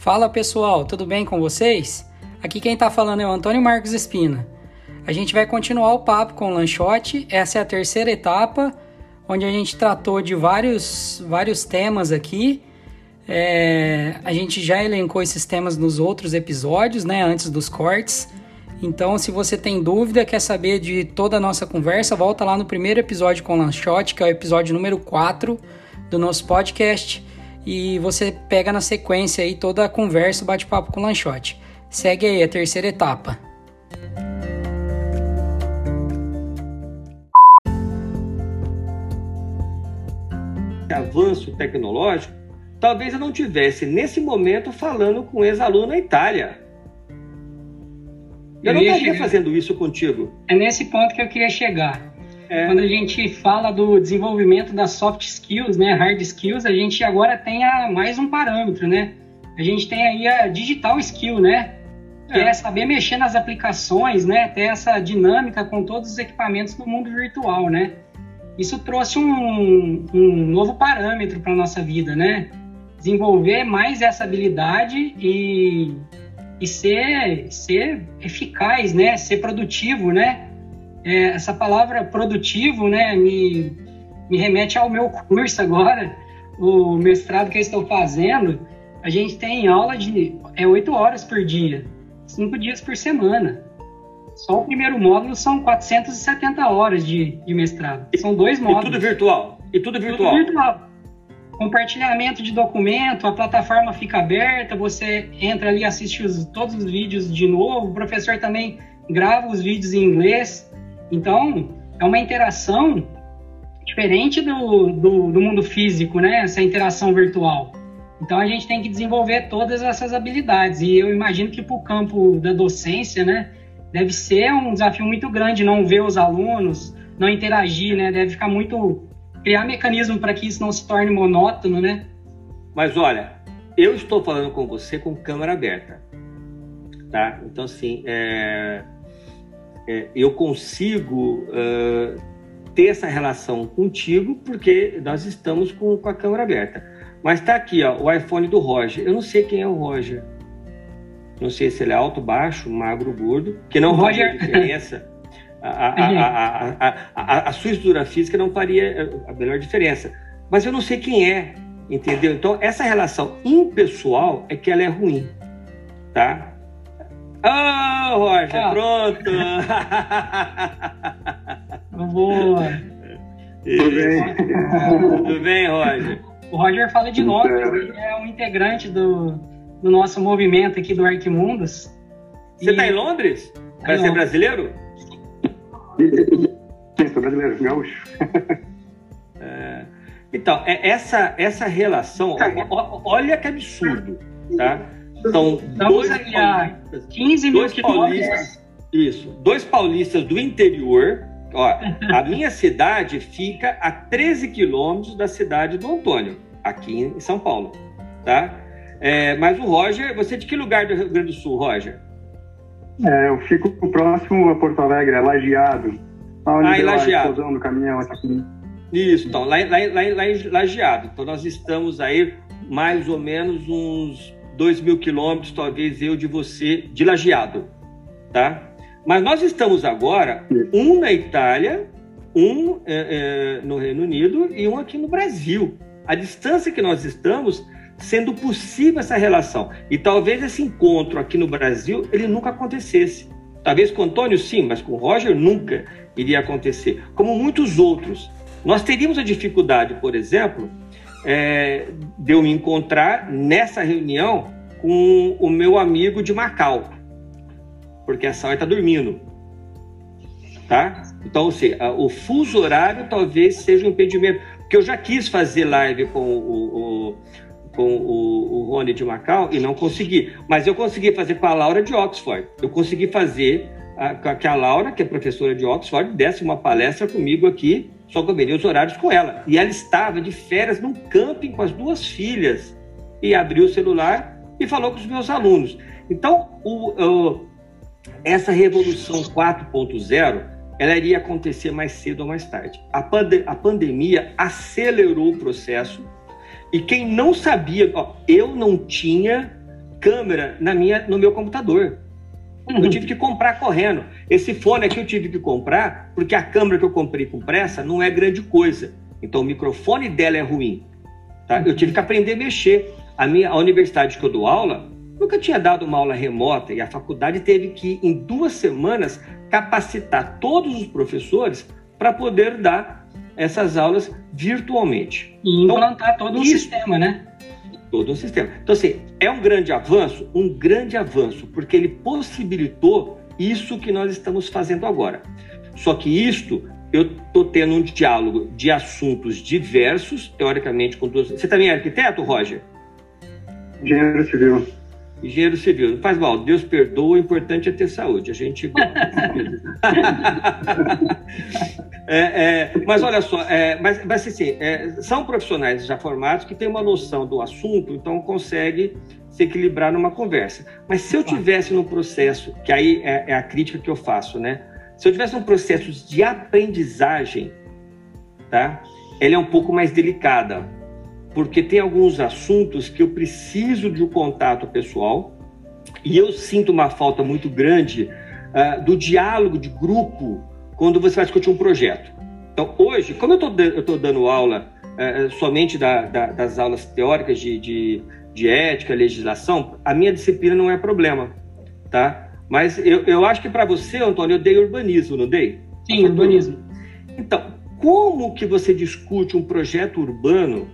Fala pessoal, tudo bem com vocês? Aqui quem está falando é o Antônio Marcos Espina. A gente vai continuar o papo com o Lanchote, essa é a terceira etapa, onde a gente tratou de vários, vários temas aqui. É, a gente já elencou esses temas nos outros episódios, né, antes dos cortes. Então, se você tem dúvida, quer saber de toda a nossa conversa, volta lá no primeiro episódio com o Lanchote, que é o episódio número 4 do nosso podcast, e você pega na sequência aí toda a conversa, bate-papo com o Lanchote. Segue aí a terceira etapa. Avanço tecnológico, talvez eu não tivesse nesse momento falando com ex-aluno na Itália eu, não estaria fazendo isso contigo. É nesse ponto que eu queria chegar. É. Quando a gente fala do desenvolvimento das soft skills, né, hard skills, a gente agora tem a, mais um parâmetro, né? A gente tem aí a digital skill, né? Que é. é saber mexer nas aplicações, né? Ter essa dinâmica com todos os equipamentos do mundo virtual, né? Isso trouxe um, um novo parâmetro para nossa vida, né? Desenvolver mais essa habilidade e e ser, ser eficaz, né? Ser produtivo, né? É, essa palavra produtivo, né? Me, me remete ao meu curso agora, o mestrado que eu estou fazendo. A gente tem aula de é oito horas por dia, cinco dias por semana. Só o primeiro módulo são 470 horas de, de mestrado. São dois módulos. E tudo virtual. E tudo virtual. Tudo virtual compartilhamento de documento, a plataforma fica aberta, você entra ali, assiste os, todos os vídeos de novo, o professor também grava os vídeos em inglês. Então, é uma interação diferente do, do, do mundo físico, né? Essa interação virtual. Então, a gente tem que desenvolver todas essas habilidades. E eu imagino que para o campo da docência, né? Deve ser um desafio muito grande não ver os alunos, não interagir, né? Deve ficar muito criar mecanismo para que isso não se torne monótono, né? Mas olha, eu estou falando com você com câmera aberta, tá? Então assim, é, é, eu consigo uh, ter essa relação contigo porque nós estamos com, com a câmera aberta. Mas está aqui, ó, o iPhone do Roger. Eu não sei quem é o Roger. Não sei se ele é alto, baixo, magro, gordo. Que não faz diferença. a, a, a, a, sua estrutura física não faria a melhor diferença. Mas eu não sei quem é, entendeu? Então, essa relação impessoal é que ela é ruim, tá? Ah, oh, Roger, ah. pronto! Boa! Tudo bem? Tudo bem, Roger? O Roger fala de novo, ele é um integrante do, do nosso movimento aqui do Arquimundos. Você está em Londres? Para ser brasileiro? Sim, sou brasileiro, gaúcho. É, então, é essa, essa relação, olha que absurdo, tá? Então, Estamos dois paulistas, 15 mil dois paulistas, isso, dois paulistas do interior, ó, a minha cidade fica a 13 quilômetros da cidade do Antônio, aqui em São Paulo, tá? É, mas o Roger, você é de que lugar do Rio Grande do Sul, Roger? É, eu fico próximo a Porto Alegre, é Lajeado. Onde ah, em Lajeado. do caminhão aqui. Isso, então, lá, lá, lá, lá em Lajeado. Então, nós estamos aí mais ou menos uns 2 mil quilômetros, talvez eu de você, de Lajeado, tá? Mas nós estamos agora, um na Itália, um é, é, no Reino Unido e um aqui no Brasil. A distância que nós estamos sendo possível essa relação. E talvez esse encontro aqui no Brasil ele nunca acontecesse. Talvez com o Antônio sim, mas com o Roger nunca iria acontecer. Como muitos outros. Nós teríamos a dificuldade, por exemplo, é, de eu me encontrar nessa reunião com o meu amigo de Macau, porque a Sal está dormindo. Tá? Então, ou seja, o fuso horário talvez seja um impedimento. Porque eu já quis fazer live com o, o com o, o Rony de Macau e não consegui. Mas eu consegui fazer com a Laura de Oxford. Eu consegui fazer a, que a Laura, que é professora de Oxford, desse uma palestra comigo aqui, só combinei os horários com ela. E ela estava de férias num camping com as duas filhas e abriu o celular e falou com os meus alunos. Então, o, o, essa revolução 4.0 ela iria acontecer mais cedo ou mais tarde. A, pande a pandemia acelerou o processo e quem não sabia, ó, eu não tinha câmera na minha, no meu computador. Eu tive que comprar correndo. Esse fone aqui eu tive que comprar porque a câmera que eu comprei com pressa não é grande coisa. Então o microfone dela é ruim. Tá? Eu tive que aprender a mexer. A minha a universidade que eu dou aula nunca tinha dado uma aula remota e a faculdade teve que, em duas semanas, capacitar todos os professores para poder dar essas aulas virtualmente. E implantar então, todo o um sistema, né? Todo um sistema. Então, assim, é um grande avanço? Um grande avanço, porque ele possibilitou isso que nós estamos fazendo agora. Só que isto, eu estou tendo um diálogo de assuntos diversos, teoricamente, com duas. Você também é arquiteto, Roger? Engenheiro civil. Engenheiro civil, não faz mal, Deus perdoa, o importante é ter saúde. A gente. é, é, mas olha só, é, mas, mas assim, é, são profissionais já formados que têm uma noção do assunto, então consegue se equilibrar numa conversa. Mas se eu tivesse no processo, que aí é, é a crítica que eu faço, né? Se eu tivesse um processo de aprendizagem, tá? Ela é um pouco mais delicada porque tem alguns assuntos que eu preciso de um contato pessoal e eu sinto uma falta muito grande uh, do diálogo de grupo quando você vai discutir um projeto. Então, hoje, como eu estou dando aula uh, somente da, da, das aulas teóricas de, de, de, ética, legislação, a minha disciplina não é problema, tá? Mas eu, eu acho que para você, Antônio, eu dei urbanismo, não dei? Sim, urbanismo. Então, como que você discute um projeto urbano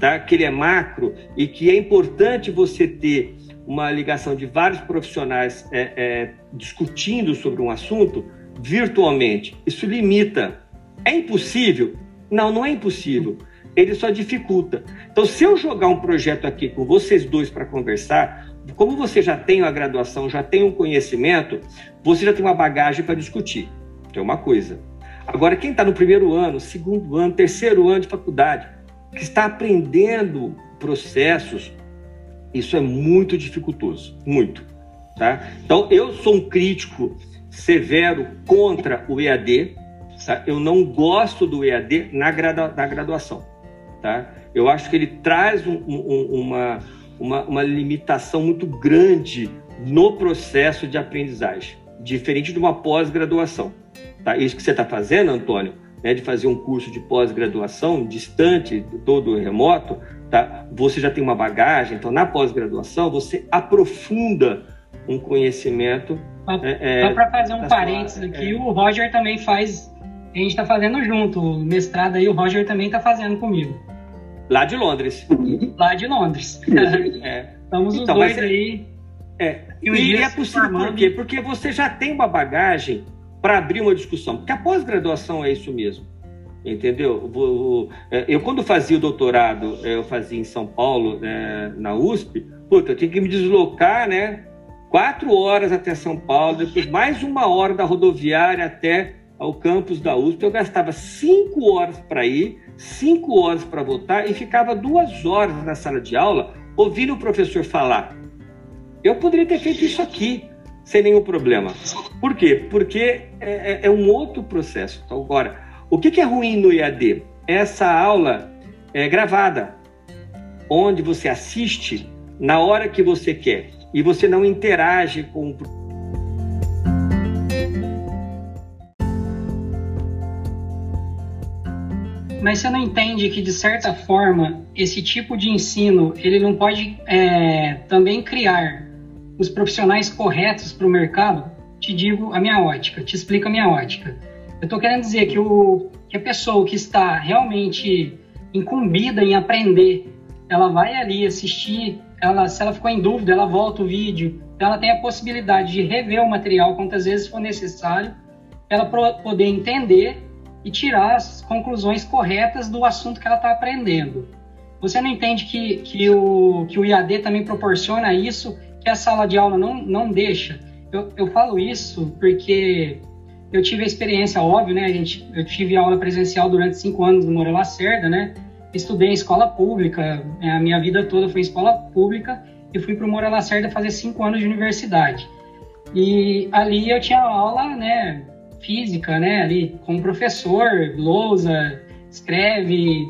tá? que ele é macro e que é importante você ter uma ligação de vários profissionais é, é, discutindo sobre um assunto virtualmente. Isso limita. É impossível? Não, não é impossível. Ele só dificulta. Então, se eu jogar um projeto aqui com vocês dois para conversar, como você já tem a graduação, já tem um conhecimento, você já tem uma bagagem para discutir. Que é uma coisa. Agora, quem está no primeiro ano, segundo ano, terceiro ano de faculdade, que está aprendendo processos, isso é muito dificultoso, muito. Tá? Então, eu sou um crítico severo contra o EAD. Tá? Eu não gosto do EAD na, na graduação. Tá? Eu acho que ele traz um, um, uma, uma, uma limitação muito grande no processo de aprendizagem, diferente de uma pós-graduação. Tá? Isso que você está fazendo, Antônio, né, de fazer um curso de pós-graduação distante, todo remoto, tá? você já tem uma bagagem, então na pós-graduação você aprofunda um conhecimento. Só, é, é para fazer um parênteses aqui, é. o Roger também faz, a gente está fazendo junto, o mestrado aí o Roger também está fazendo comigo. Lá de Londres. Lá de Londres. É. Estamos os então, dois é- aí. É. E, e é possível por quê? Porque você já tem uma bagagem para abrir uma discussão, porque a pós-graduação é isso mesmo, entendeu? É, eu, quando fazia o doutorado, é, eu fazia em São Paulo, né, na USP, puta, eu tinha que me deslocar, né, quatro horas até São Paulo, depois mais uma hora da rodoviária até ao campus da USP, eu gastava cinco horas para ir, cinco horas para voltar e ficava duas horas na sala de aula ouvindo o professor falar. Eu poderia ter feito isso aqui, sem nenhum problema. Por quê? Porque é, é, é um outro processo. Então, agora, o que, é ruim no IAD? Essa aula é gravada, onde você assiste na hora que você quer e você não interage com o mas você não entende que de certa forma esse tipo de ensino ele não pode é, também criar os profissionais corretos para o mercado, te digo a minha ótica, te explico a minha ótica. Eu estou querendo dizer que, o, que a pessoa que está realmente incumbida em aprender, ela vai ali assistir, ela, se ela ficou em dúvida, ela volta o vídeo, ela tem a possibilidade de rever o material quantas vezes for necessário, ela poder entender e tirar as conclusões corretas do assunto que ela está aprendendo. Você não entende que, que, o, que o IAD também proporciona isso que a sala de aula não, não deixa. Eu, eu falo isso porque eu tive a experiência, óbvio, né? A gente, eu tive aula presencial durante cinco anos no Moura Lacerda, né? Estudei em escola pública, é, a minha vida toda foi em escola pública e fui para o Moura Lacerda fazer cinco anos de universidade. E ali eu tinha aula, né? Física, né? Ali com professor, lousa, escreve,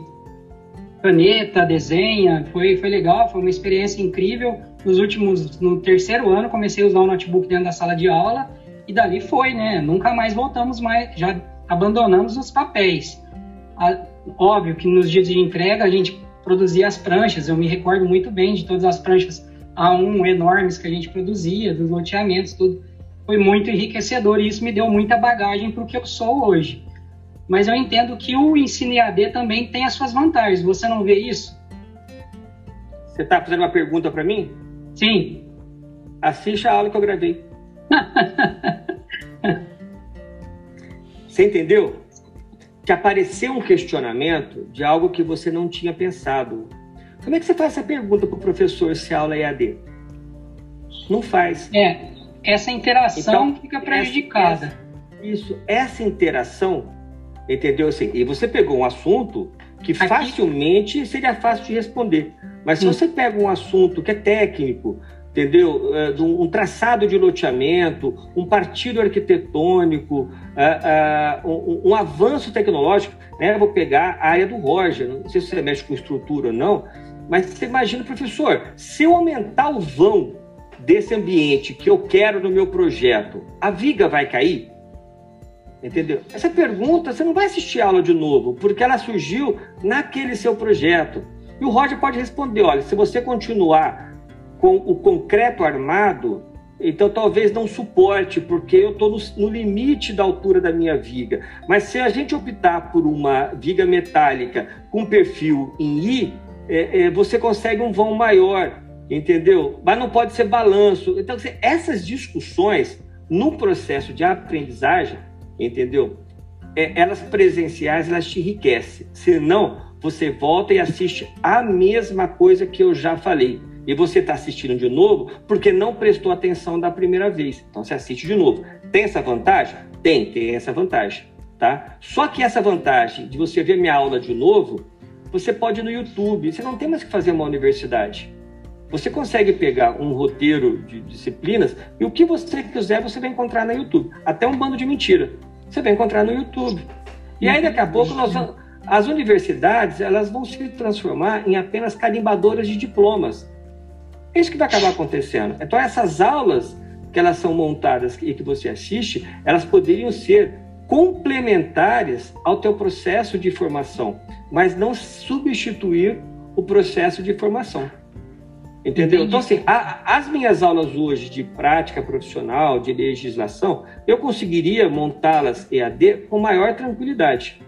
caneta, desenha, foi, foi legal, foi uma experiência incrível. Nos últimos, no terceiro ano, comecei a usar o notebook dentro da sala de aula e dali foi, né? Nunca mais voltamos mais, já abandonamos os papéis. A, óbvio que nos dias de entrega a gente produzia as pranchas, eu me recordo muito bem de todas as pranchas A1 enormes que a gente produzia, dos loteamentos, tudo. Foi muito enriquecedor e isso me deu muita bagagem para o que eu sou hoje. Mas eu entendo que o ensino EAD também tem as suas vantagens. Você não vê isso? Você está fazendo uma pergunta para mim? Sim. Assista a aula que eu gravei. você entendeu? Que apareceu um questionamento de algo que você não tinha pensado. Como é que você faz essa pergunta para o professor se a aula é EAD? Não faz. É, essa interação então, fica prejudicada. Essa, isso, essa interação, entendeu? Assim, e você pegou um assunto que Aqui... facilmente seria fácil de responder. Mas se você pega um assunto que é técnico, entendeu? É, um traçado de loteamento, um partido arquitetônico, é, é, um, avanço tecnológico, né? Eu vou pegar a área do Roger, não sei se você mexe com estrutura ou não, mas você imagina, professor, se eu aumentar o vão desse ambiente que eu quero no meu projeto, a viga vai cair? Entendeu? Essa pergunta você não vai assistir a aula de novo, porque ela surgiu naquele seu projeto. E o Roger pode responder: olha, se você continuar com o concreto armado, então talvez não suporte, porque eu estou no, no, limite da altura da minha viga. Mas se a gente optar por uma viga metálica com perfil em I, é, é, você consegue um vão maior, entendeu? Mas não pode ser balanço. Então, essas discussões no processo de aprendizagem, entendeu? É, elas presenciais, elas te enriquecem. Senão, você volta e assiste a mesma coisa que eu já falei. E você está assistindo de novo porque não prestou atenção da primeira vez. Então você assiste de novo. Tem essa vantagem? Tem, tem essa vantagem. Tá? Só que essa vantagem de você ver minha aula de novo, você pode ir no YouTube. Você não tem mais que fazer uma universidade. Você consegue pegar um roteiro de disciplinas e o que você quiser você vai encontrar no YouTube. Até um bando de mentira. Você vai encontrar no YouTube. E aí daqui a pouco nós vamos as universidades elas vão se transformar em apenas carimbadoras de diplomas. É isso que vai acabar acontecendo. Então essas aulas que elas são montadas e que você assiste, elas poderiam ser complementares ao teu processo de formação, mas não substituir o processo de formação. Entendeu? Entendi. Então, assim, a, as minhas aulas hoje de prática profissional, de legislação, eu conseguiria montá-las EAD com maior tranquilidade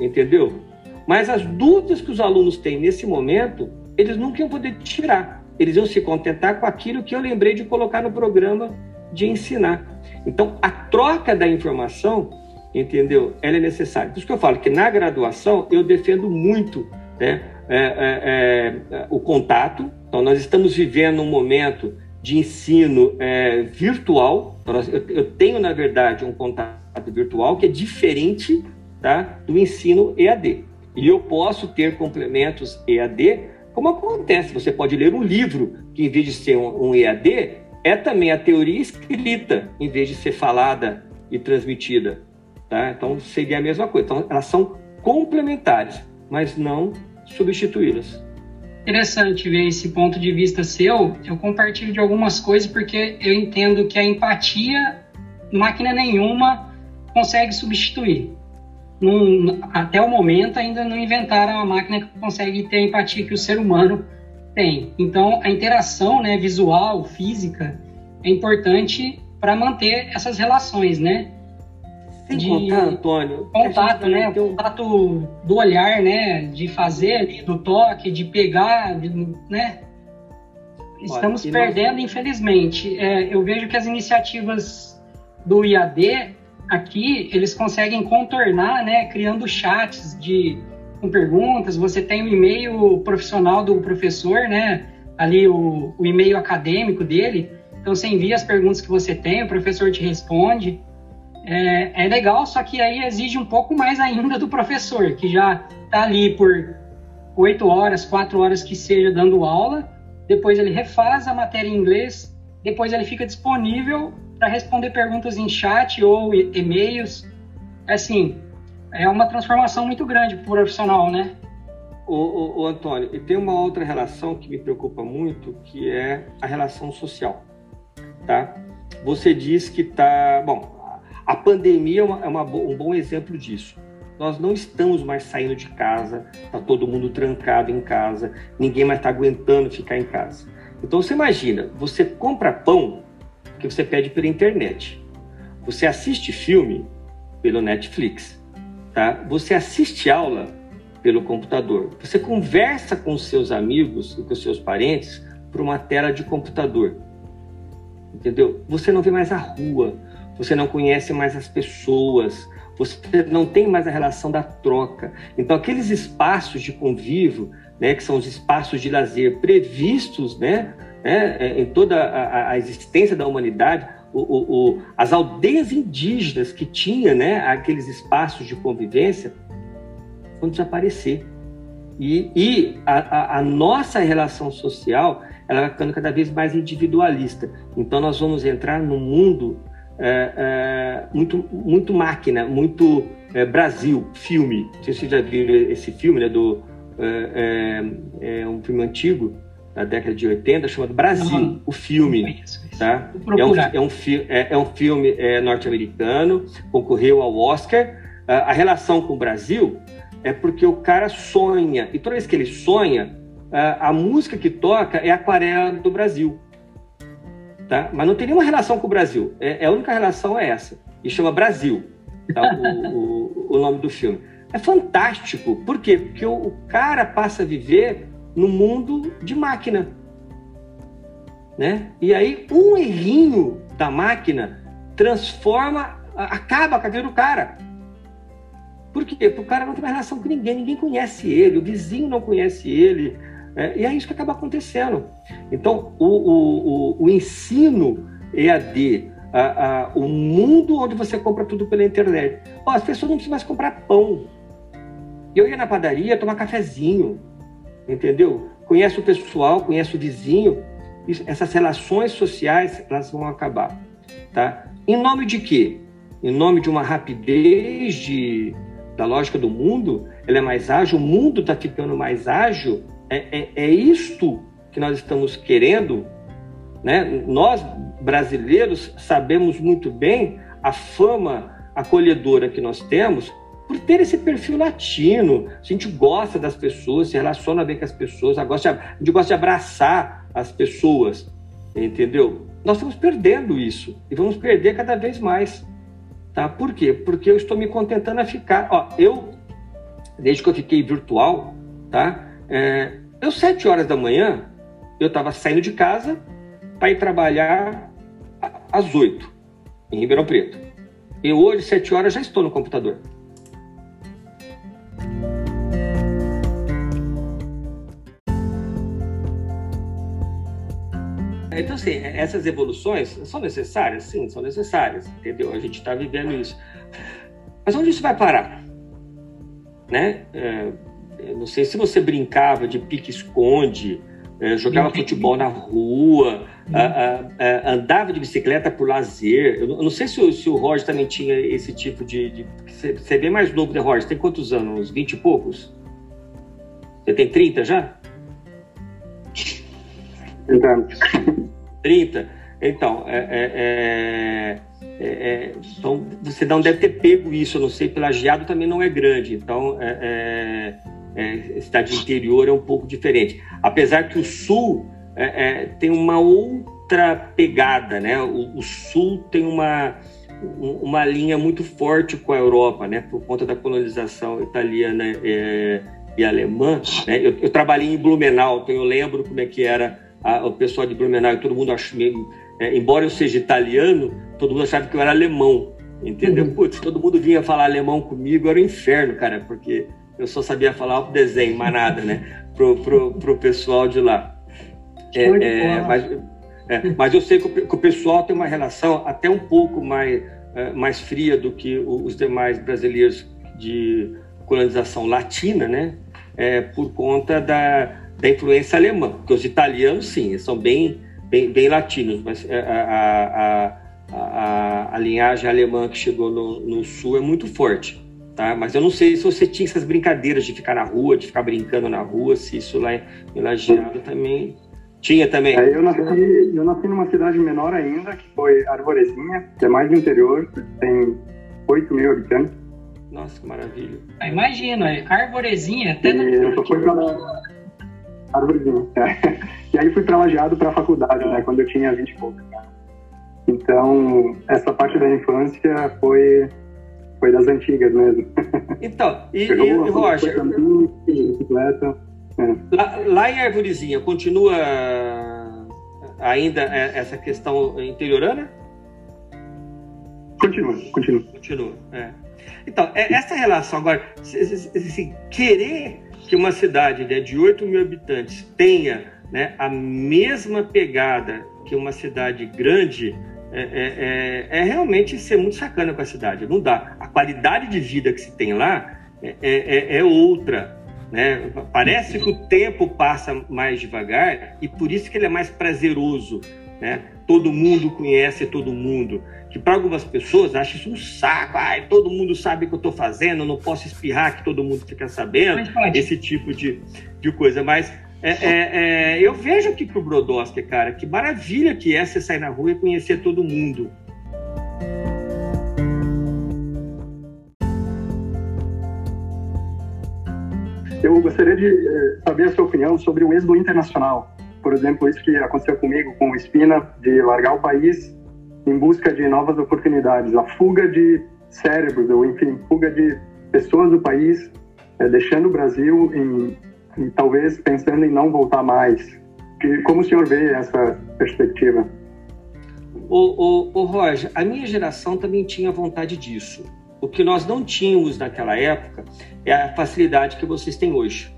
entendeu? Mas as dúvidas que os alunos têm nesse momento, eles nunca iam poder tirar. Eles iam se contentar com aquilo que eu lembrei de colocar no programa de ensinar. Então, a troca da informação, entendeu? Ela é necessária. Por isso que eu falo que na graduação eu defendo muito né, é, é, é, o contato. Então, nós estamos vivendo um momento de ensino é, virtual. Então, eu, eu tenho, na verdade, um contato virtual que é diferente tá? do ensino EAD. E eu posso ter complementos EAD, como acontece, você pode ler um livro que, em vez de ser um, um EAD, é também a teoria escrita, em vez de ser falada e transmitida. Tá? Então, seria a mesma coisa. Então, elas são complementares, mas não substituí-las. Interessante ver esse ponto de vista seu. Eu compartilho de algumas coisas porque eu entendo que a empatia, máquina nenhuma consegue substituir até o momento ainda não inventaram uma máquina que consegue ter a empatia que o ser humano tem. Então, a interação né, visual, física, é importante para manter essas relações, né? Sem de contar, Antônio. Contato, né? O contato do olhar, né? De fazer ali, do toque, de pegar, de, né? Estamos Olha, perdendo, nós... infelizmente. É, eu vejo que as iniciativas do IAD aqui eles conseguem contornar, né, criando chats de com perguntas. Você tem o e-mail profissional do professor, né, ali o, o e-mail acadêmico dele. Então você envia as perguntas que você tem, o professor te responde. É, é legal, só que aí exige um pouco mais ainda do professor, que já está ali por oito horas, quatro horas que seja dando aula. Depois ele refaz a matéria em inglês, depois ele fica disponível para responder perguntas em chat ou e-mails. Assim, é uma transformação muito grande para o profissional, né? o, o Antônio, e tem uma outra relação que me preocupa muito, que é a relação social, tá? Você diz que tá, bom, a pandemia é, uma, é uma, um bom exemplo disso. Nós não estamos mais saindo de casa, está todo mundo trancado em casa, ninguém mais está aguentando ficar em casa. Então você imagina, você compra pão que você pede pela internet, você assiste filme pelo Netflix, tá? Você assiste aula pelo computador, você conversa com seus amigos e com seus parentes por uma tela de computador, entendeu? Você não vê mais a rua, você não conhece mais as pessoas, você não tem mais a relação da troca. Então, aqueles espaços de convívio, né, que são os espaços de lazer previstos né, né é, em toda a, a, existência da humanidade, o, o, o, as aldeias indígenas que tinha né, aqueles espaços de convivência vão desaparecer. E, e a, a, nossa relação social ela vai ficando cada vez mais individualista. Então, nós vamos entrar num mundo é, é, muito, muito máquina, muito é, Brasil, filme. Não sei se vocês já viram esse filme, né, do, é, é, é um filme antigo, da década de 80, chamado Brasil, uhum. o filme. Tá? É, um, é, um, é, é um filme norte-americano, concorreu ao Oscar. a relação com o Brasil é porque o cara sonha, e toda vez que ele sonha, a música que toca é Aquarela do Brasil tá? Mas não tem nenhuma relação com o Brasil. É, é a única relação é essa. E chama Brasil, tá? o, o, o, nome do filme. É fantástico. Por quê? Porque o, o cara passa a viver no mundo de máquina. Né? E aí, um errinho da máquina transforma, acaba com a vida do cara. Por quê? Porque o cara não tem mais relação com ninguém, ninguém conhece ele, o vizinho não conhece ele, é, e é isso que acaba acontecendo. Então, o, o, o, o ensino EAD, a, a, o mundo onde você compra tudo pela internet. Ó, as pessoas não precisam mais comprar pão. Eu ia na padaria tomar cafezinho, entendeu? Conhece o pessoal, conhece o vizinho. Essas relações sociais, elas vão acabar, tá? Em nome de quê? Em nome de uma rapidez de, da lógica do mundo, ela é mais ágil, o mundo está ficando mais ágil, é, é, é isto que nós estamos querendo? Né? Nós, brasileiros, sabemos muito bem a fama acolhedora que nós temos por ter esse perfil latino. A gente gosta das pessoas, se relaciona bem com as pessoas, a gente gosta de abraçar as pessoas, entendeu? Nós estamos perdendo isso e vamos perder cada vez mais. Tá? Por quê? Porque eu estou me contentando a ficar. Ó, eu, desde que eu fiquei virtual, tá? É, eu, sete horas da manhã, eu estava saindo de casa para ir trabalhar às oito, em Ribeirão Preto. E hoje, sete horas, já estou no computador. Então, assim, essas evoluções são necessárias? Sim, são necessárias, entendeu? A gente está vivendo isso. Mas onde isso vai parar? Né? É, não sei se você brincava de pique-esconde, jogava futebol na rua, a, a, a, andava de bicicleta por lazer. Eu não sei se o, se o Roger também tinha esse tipo de. de você é bem mais novo, né, Roger? Tem quantos anos? Uns 20 e poucos? Você tem 30 já? 30 anos. 30? Então, é, é, é, é, então, você não deve ter pego isso, eu não sei, pelagiado também não é grande. Então, é, é, cidade interior é um pouco diferente. Apesar que o sul é, é, tem uma outra pegada, né? O, o, sul tem uma, uma linha muito forte com a Europa, né? Por conta da colonização italiana é, e alemã. Né? Eu, eu, trabalhei em Blumenau, então eu lembro como é que era a, o pessoal de Blumenau e todo mundo achava, é, embora eu seja italiano, todo mundo achava que eu era alemão, entendeu? Uhum. Putz, todo mundo vinha falar alemão comigo, era um inferno, cara, porque eu só sabia falar o desenho, mais nada, né? Pro, pro, pro pessoal de lá. É, é, mas, é, mas eu sei que o, que o, pessoal tem uma relação até um pouco mais, é, mais fria do que os demais brasileiros de colonização latina, né? É, por conta da, da influência alemã. Porque os italianos, sim, são bem, bem, bem latinos, mas é, a, a, a, a, a linhagem alemã que chegou no, no sul é muito forte. Tá? Mas eu não sei se você tinha essas brincadeiras de ficar na rua, de ficar brincando na rua, se isso lá em Lajeado também tinha também. É, eu, nasci, eu nasci numa cidade menor ainda, que foi Arvorezinha, que é mais interior, tem 8 mil habitantes. Nossa, que maravilha. Ah, imagina, é Arvorezinha, até no... Eu só fui pra Arvorezinha, é. E aí fui pra Lajeado pra faculdade, né, quando eu tinha 20 e poucos. Então, essa parte da infância foi foi das antigas mesmo. Então, e, e, e Roger? Caminho, bicicleta. É. Lá, lá, em Arvorezinha, continua ainda essa questão interiorana? Continua, continua. Continua, é. Então, é, essa relação agora, assim, querer que uma cidade né, de 8 mil habitantes tenha né, a mesma pegada que uma cidade grande, é, é, é, é, realmente ser muito sacana com a cidade. Não dá. A qualidade de vida que se tem lá é, é, é, é outra. Né? Parece que o tempo passa mais devagar e por isso que ele é mais prazeroso. Né? Todo mundo conhece todo mundo. Que para algumas pessoas acha isso um saco. Ai, todo mundo sabe o que eu estou fazendo, não posso espirrar que todo mundo fica sabendo. Esse tipo de, de coisa. Mas é, é, é, eu vejo aqui pro Brodowski, cara, que maravilha que é você sair na rua e conhecer todo mundo. Eu gostaria de eh, saber a sua opinião sobre o êxodo internacional. Por exemplo, isso que aconteceu comigo com o Espina, de largar o país em busca de novas oportunidades. A fuga de cérebros, ou enfim, fuga de pessoas do país, é, deixando o Brasil em e talvez pensando em não voltar mais. como o senhor vê essa perspectiva? O, o, o Roger, a minha geração também tinha vontade disso. O que nós não tínhamos naquela época é a facilidade que vocês têm hoje.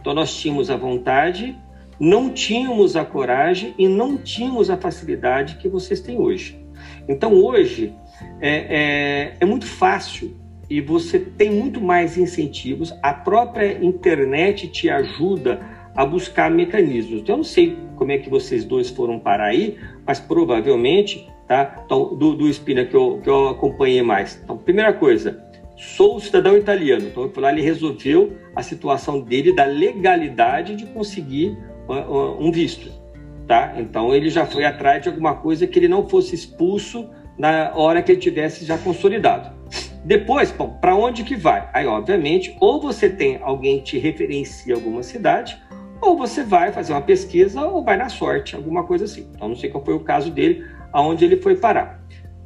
Então nós tínhamos a vontade, não tínhamos a coragem e não tínhamos a facilidade que vocês têm hoje. Então hoje é, é, é muito fácil e você tem muito mais incentivos. A própria internet te ajuda a buscar mecanismos. Eu não sei como é que vocês dois foram parar aí, mas provavelmente, tá? Então, do, do Espina que eu, que eu acompanhei mais. Então, primeira coisa, sou cidadão italiano. Então, eu fui lá, ele resolveu a situação dele da legalidade de conseguir um visto, tá? Então, ele já foi atrás de alguma coisa que ele não fosse expulso na hora que ele tivesse já consolidado. Depois, para onde que vai? Aí, obviamente, ou você tem alguém que te referencia alguma cidade, ou você vai fazer uma pesquisa ou vai na sorte, alguma coisa assim. Então, não sei qual foi o caso dele, aonde ele foi parar.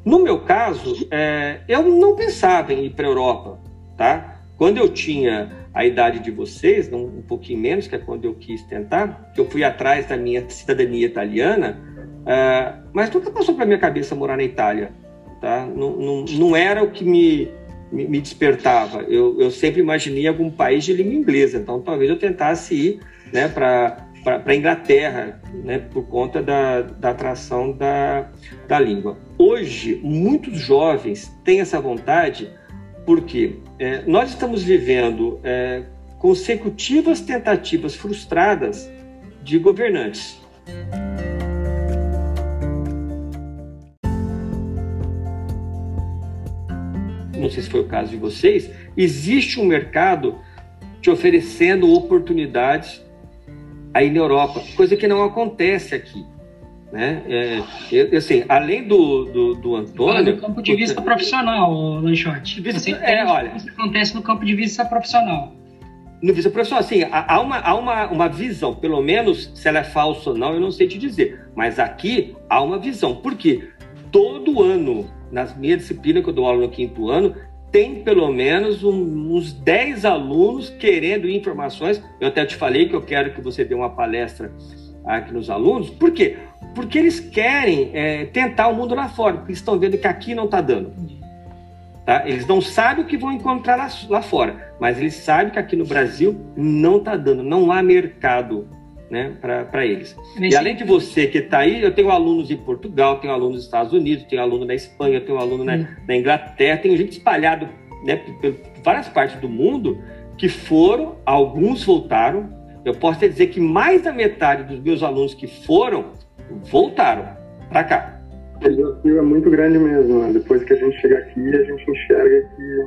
No meu caso, é, eu não pensava em ir para a Europa, tá? Quando eu tinha a idade de vocês, um pouquinho menos, que é quando eu quis tentar, que eu fui atrás da minha cidadania italiana, é, mas nunca passou para minha cabeça morar na Itália tá? Não, não, não era o que me, me, me, despertava. Eu, eu sempre imaginei algum país de língua inglesa, então talvez eu tentasse ir né, para para a Inglaterra, né, por conta da, da atração da, da língua. Hoje, muitos jovens têm essa vontade porque é, nós estamos vivendo é, consecutivas tentativas frustradas de governantes. Não sei se foi o caso de vocês, existe um mercado te oferecendo oportunidades aí na Europa, coisa que não acontece aqui. Né? É, assim, além do, do, do Antônio. do campo de vista profissional, Lanchote. é, olha, isso acontece no campo de vista profissional. No vista profissional, assim, há, uma, há uma, uma visão, pelo menos se ela é falsa ou não, eu não sei te dizer, mas aqui há uma visão. Por quê? Todo ano nas minha disciplina que eu dou aula no quinto ano, tem pelo menos um, uns 10 alunos querendo informações. Eu até te falei que eu quero que você dê uma palestra aqui nos alunos. Por quê? Porque eles querem é, tentar o mundo lá fora, porque estão vendo que aqui não está dando. Tá? Eles não sabem o que vão encontrar lá, lá fora, mas eles sabem que aqui no Brasil não está dando, não há mercado né, para eles. E além de você que está aí, eu tenho alunos em Portugal, tenho alunos nos Estados Unidos, tenho aluno na Espanha, tenho aluno na, na Inglaterra, tenho gente espalhado né, por, por várias partes do mundo que foram, alguns voltaram. Eu posso te dizer que mais da metade dos meus alunos que foram voltaram para cá. O desafio é muito grande mesmo. Né? Depois que a gente chega aqui, a gente enxerga que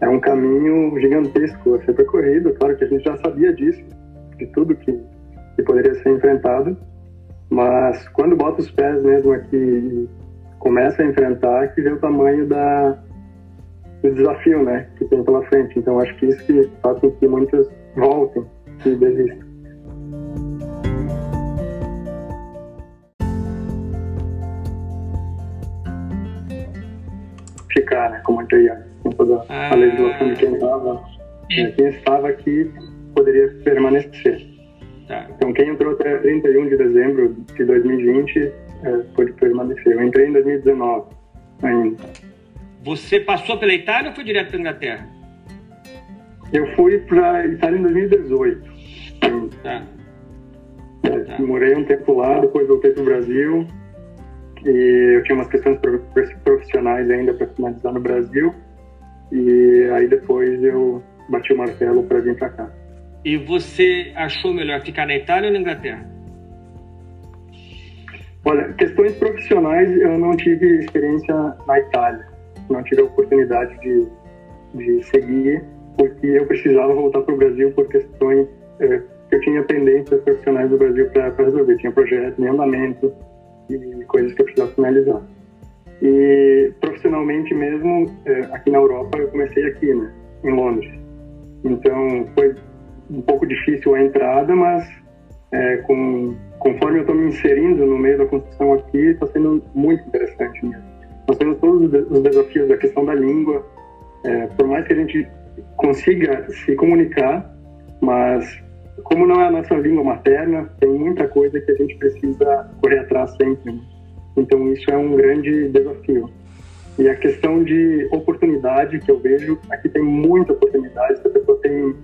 é um caminho gigantesco a ser percorrido. Claro que a gente já sabia disso, de tudo que, que poderia ser enfrentado, mas quando bota os pés mesmo aqui e começa a enfrentar, que vê o tamanho da, do desafio né, que tem pela frente. Então, acho que isso que faz com que muitos voltem e desistam. Ficar, né, como eu dizia, com toda a legislação de quem estava, né, quem estava aqui poderia permanecer. Tá. Então, quem entrou até 31 de dezembro de 2020 é, pode permanecer. Eu entrei em 2019 ainda. Você passou pela Itália ou foi direto para a Inglaterra? Eu fui para Itália em 2018. Tá. É, tá. Morei um tempo lá, depois voltei para o Brasil. E eu tinha umas questões profissionais ainda para finalizar no Brasil. E aí depois eu bati o martelo para vir para cá. E você achou melhor ficar na Itália ou na Inglaterra? Olha, questões profissionais eu não tive experiência na Itália. Não tive a oportunidade de, de seguir, porque eu precisava voltar para o Brasil por questões é, que eu tinha pendências profissionais do Brasil para resolver. Tinha projetos em andamento e coisas que eu precisava finalizar. E profissionalmente mesmo, é, aqui na Europa, eu comecei aqui, né, em Londres. Então foi um pouco difícil a entrada, mas é, com, conforme eu estou me inserindo no meio da construção aqui, está sendo muito interessante mesmo. Nós temos todos os desafios da questão da língua, é, por mais que a gente consiga se comunicar, mas como não é a nossa língua materna, tem muita coisa que a gente precisa correr atrás sempre. Né? Então isso é um grande desafio. E a questão de oportunidade que eu vejo, aqui tem muita oportunidade, se a pessoa tem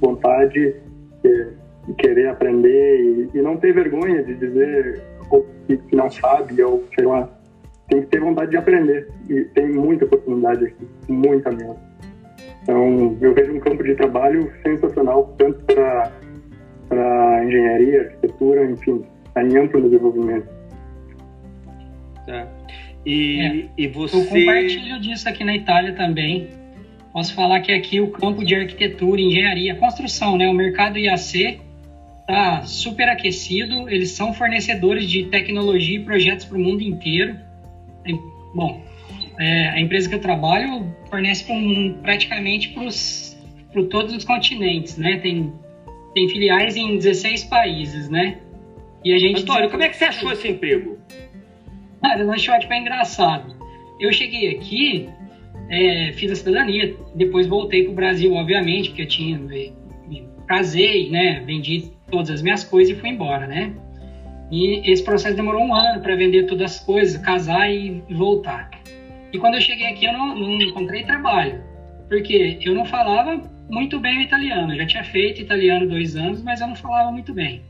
vontade de querer aprender e, e, não ter vergonha de dizer o que não sabe ou sei lá. Tem que ter vontade de aprender e tem muita oportunidade aqui, muita mesmo. Então, eu vejo um campo de trabalho sensacional, tanto para engenharia, arquitetura, enfim, está em amplo desenvolvimento. Tá. E, é, e você. Eu compartilho disso aqui na Itália também. Posso falar que aqui o campo de arquitetura, engenharia, construção, né? O mercado IAC está super aquecido. Eles são fornecedores de tecnologia e projetos para o mundo inteiro. Bom, é, a empresa que eu trabalho fornece praticamente para todos os continentes, né? Tem, tem filiais em 16 países, né? E a gente. Antônio, como é que você achou esse emprego? Cara, eu achei tipo, é engraçado. Eu cheguei aqui, é, fiz a cidadania, depois voltei para o Brasil, obviamente, porque eu tinha. Me, me casei, né? Vendi todas as minhas coisas e fui embora, né? E esse processo demorou um ano para vender todas as coisas, casar e voltar. E quando eu cheguei aqui, eu não, não encontrei trabalho, porque eu não falava muito bem o italiano. Eu já tinha feito italiano dois anos, mas eu não falava muito bem.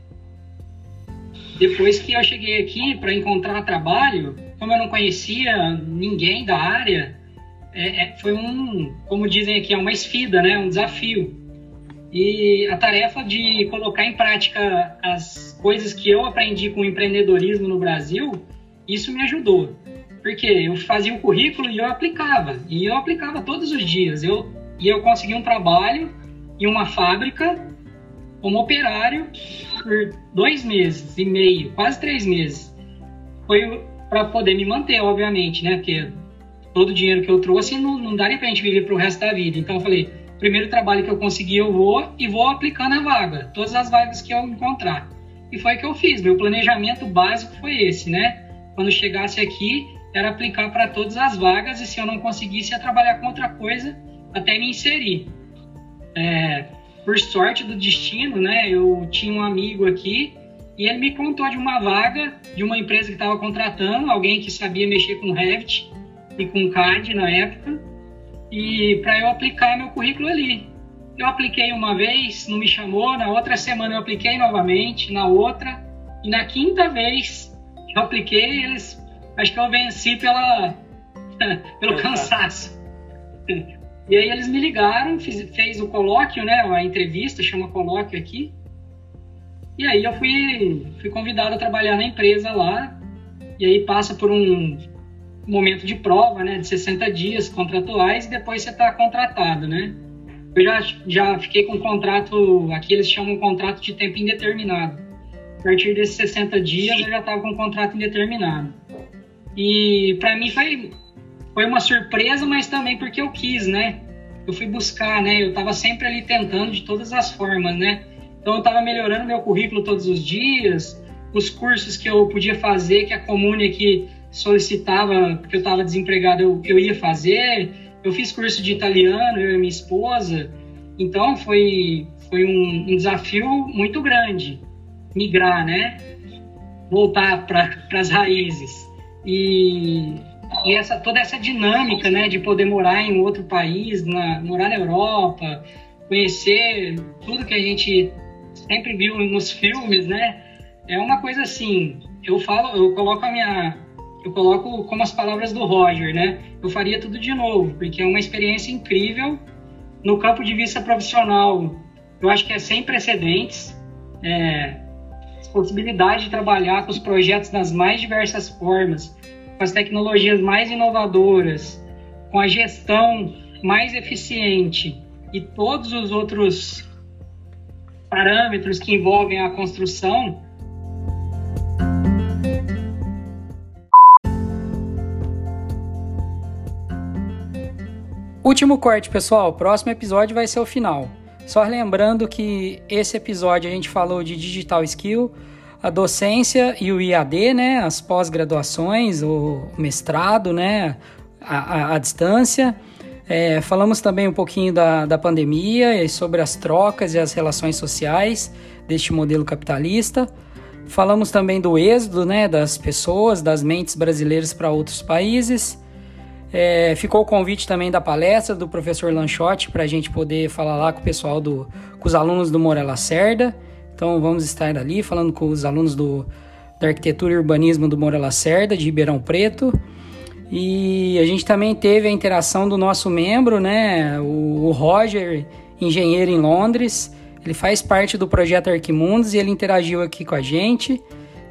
Depois que eu cheguei aqui para encontrar trabalho, como eu não conhecia ninguém da área, é, é, foi um, como dizem aqui, é uma esfida, né? Um desafio. E a tarefa de colocar em prática as coisas que eu aprendi com empreendedorismo no Brasil, isso me ajudou. Porque eu fazia o currículo e eu aplicava. E eu aplicava todos os dias. Eu, e eu consegui um trabalho em uma fábrica como operário por dois meses e meio, quase três meses. Foi para poder me manter, obviamente, né? Porque todo o dinheiro que eu trouxe não, não daria para a gente viver para o resto da vida. Então eu falei, primeiro trabalho que eu conseguir eu vou e vou aplicando a vaga, todas as vagas que eu encontrar. E foi o que eu fiz. Meu planejamento básico foi esse, né? Quando chegasse aqui, era aplicar para todas as vagas e se eu não conseguisse, ia trabalhar com outra coisa até me inserir. É, por sorte do destino, né? Eu tinha um amigo aqui e ele me contou de uma vaga de uma empresa que estava contratando alguém que sabia mexer com Revit e com CAD na época e para eu aplicar meu currículo ali. Eu apliquei uma vez, não me chamou, na outra semana eu apliquei novamente, na outra, e na quinta vez que eu apliquei, eles acho que eu venci pela pelo cansaço. E aí eles me ligaram, fiz, fez o colóquio, né, a entrevista, chama colóquio aqui. E aí eu fui, fui convidado a trabalhar na empresa lá. E aí passa por um momento de prova, né, de 60 dias contratuais e depois você está contratado, né? Eu já, já fiquei com um contrato, aqui eles chamam um contrato de tempo indeterminado. A partir desses 60 dias eu já estava com um contrato indeterminado. E para mim foi, foi uma surpresa, mas também porque eu quis, né? Eu fui buscar, né? Eu estava sempre ali tentando de todas as formas, né? Então eu estava melhorando meu currículo todos os dias, os cursos que eu podia fazer, que a Comune aqui solicitava, porque eu estava desempregado, eu, eu ia fazer. Eu fiz curso de italiano, eu e minha esposa. Então foi, foi um, um desafio muito grande migrar, né? Voltar para as raízes. E, e essa, toda essa dinâmica, né? De poder morar em outro país, na, morar na Europa, conhecer tudo que a gente sempre viu nos filmes, né? É uma coisa assim, eu falo, eu coloco a minha, eu coloco como as palavras do Roger, né? Eu faria tudo de novo, porque é uma experiência incrível no campo de vista profissional. Eu acho que é sem precedentes. É, possibilidade de trabalhar com os projetos das mais diversas formas, com as tecnologias mais inovadoras, com a gestão mais eficiente e todos os outros parâmetros que envolvem a construção. Último corte, pessoal. O próximo episódio vai ser o final. Só lembrando que esse episódio a gente falou de digital skill, a docência e o IAD, né, as pós-graduações, o mestrado, né, a, a, a distância. É, falamos também um pouquinho da, da pandemia e sobre as trocas e as relações sociais deste modelo capitalista. Falamos também do êxodo né, das pessoas, das mentes brasileiras para outros países. É, ficou o convite também da palestra do professor Lanchotti para a gente poder falar lá com o pessoal do, com os alunos do Moura Lacerda. Então vamos estar ali falando com os alunos do, da arquitetura e urbanismo do Moura Lacerda, de Ribeirão Preto. E a gente também teve a interação do nosso membro, né, o, o Roger, engenheiro em Londres. Ele faz parte do projeto Arquimundos e ele interagiu aqui com a gente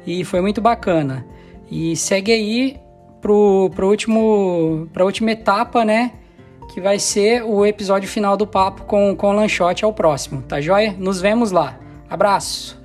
e foi muito bacana. E segue aí pro, pro último, pra última etapa, né? Que vai ser o episódio final do papo com, com o Lanchote ao próximo, tá joia? Nos vemos lá. Abraço!